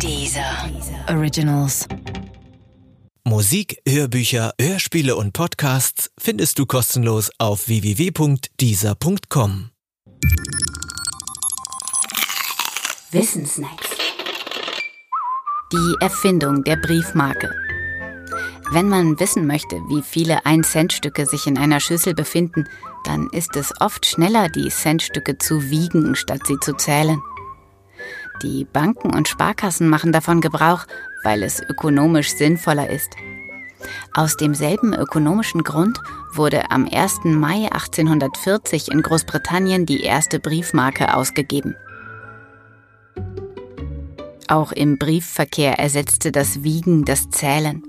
Dieser Originals. Musik, Hörbücher, Hörspiele und Podcasts findest du kostenlos auf www.dieser.com. Wissensnacks. Die Erfindung der Briefmarke. Wenn man wissen möchte, wie viele 1-Cent-Stücke sich in einer Schüssel befinden, dann ist es oft schneller, die Centstücke zu wiegen, statt sie zu zählen. Die Banken und Sparkassen machen davon Gebrauch, weil es ökonomisch sinnvoller ist. Aus demselben ökonomischen Grund wurde am 1. Mai 1840 in Großbritannien die erste Briefmarke ausgegeben. Auch im Briefverkehr ersetzte das Wiegen das Zählen.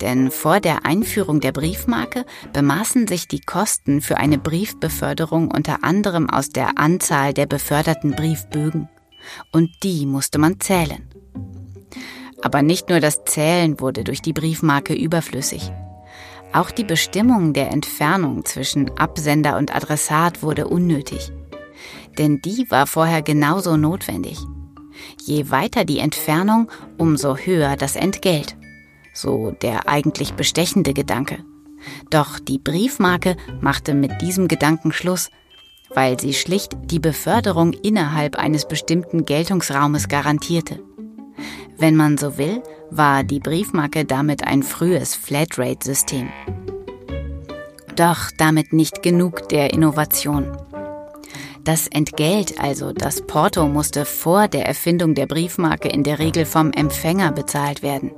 Denn vor der Einführung der Briefmarke bemaßen sich die Kosten für eine Briefbeförderung unter anderem aus der Anzahl der beförderten Briefbögen. Und die musste man zählen. Aber nicht nur das Zählen wurde durch die Briefmarke überflüssig. Auch die Bestimmung der Entfernung zwischen Absender und Adressat wurde unnötig. Denn die war vorher genauso notwendig. Je weiter die Entfernung, umso höher das Entgelt. So der eigentlich bestechende Gedanke. Doch die Briefmarke machte mit diesem Gedanken Schluss, weil sie schlicht die Beförderung innerhalb eines bestimmten Geltungsraumes garantierte. Wenn man so will, war die Briefmarke damit ein frühes Flatrate-System. Doch damit nicht genug der Innovation. Das Entgelt, also das Porto, musste vor der Erfindung der Briefmarke in der Regel vom Empfänger bezahlt werden.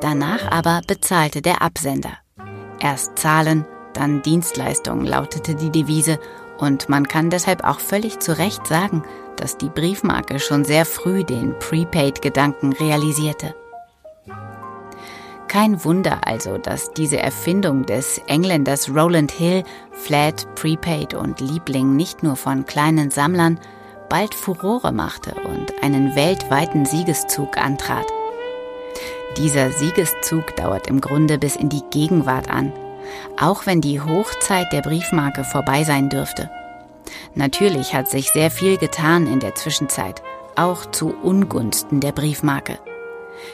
Danach aber bezahlte der Absender. Erst Zahlen, dann Dienstleistungen lautete die Devise und man kann deshalb auch völlig zu Recht sagen, dass die Briefmarke schon sehr früh den Prepaid-Gedanken realisierte. Kein Wunder also, dass diese Erfindung des Engländers Roland Hill, Flat, Prepaid und Liebling nicht nur von kleinen Sammlern bald Furore machte und einen weltweiten Siegeszug antrat. Dieser Siegeszug dauert im Grunde bis in die Gegenwart an, auch wenn die Hochzeit der Briefmarke vorbei sein dürfte. Natürlich hat sich sehr viel getan in der Zwischenzeit, auch zu Ungunsten der Briefmarke.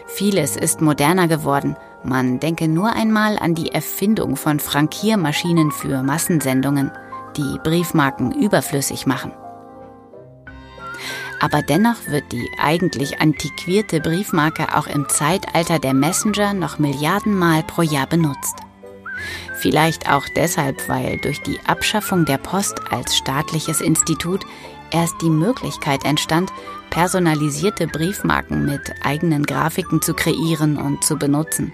Vieles ist moderner geworden. Man denke nur einmal an die Erfindung von Frankiermaschinen für Massensendungen, die Briefmarken überflüssig machen. Aber dennoch wird die eigentlich antiquierte Briefmarke auch im Zeitalter der Messenger noch Milliardenmal pro Jahr benutzt. Vielleicht auch deshalb, weil durch die Abschaffung der Post als staatliches Institut erst die Möglichkeit entstand, personalisierte Briefmarken mit eigenen Grafiken zu kreieren und zu benutzen.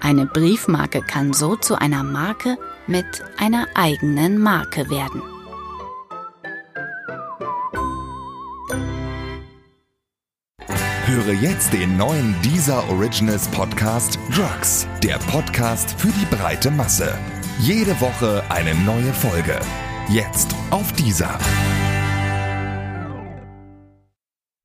Eine Briefmarke kann so zu einer Marke mit einer eigenen Marke werden. Höre jetzt den neuen Deezer Originals Podcast Drugs, der Podcast für die breite Masse. Jede Woche eine neue Folge. Jetzt auf Deezer.